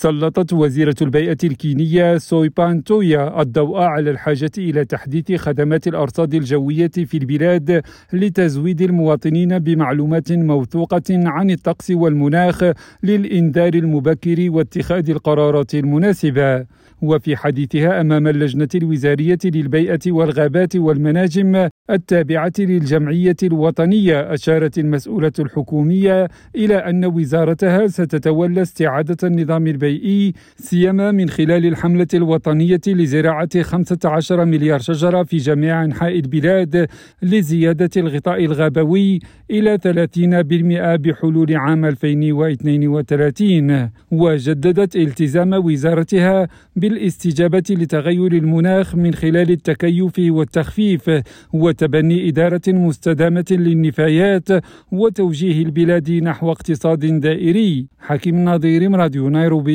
سلطت وزيرة البيئة الكينية سويبان تويا الضوء على الحاجة إلى تحديث خدمات الأرصاد الجوية في البلاد لتزويد المواطنين بمعلومات موثوقة عن الطقس والمناخ للإنذار المبكر واتخاذ القرارات المناسبة. وفي حديثها أمام اللجنة الوزارية للبيئة والغابات والمناجم التابعة للجمعية الوطنية أشارت المسؤولة الحكومية إلى أن وزارتها ستتولى استعادة النظام البيئي سيما من خلال الحملة الوطنية لزراعة 15 مليار شجرة في جميع أنحاء البلاد لزيادة الغطاء الغابوي إلى 30% بحلول عام 2032 وجددت التزام وزارتها بالاستجابة لتغير المناخ من خلال التكيف والتخفيف وتبني إدارة مستدامة للنفايات وتوجيه البلاد نحو اقتصاد دائري. حكيم نظير راديو نيروبي.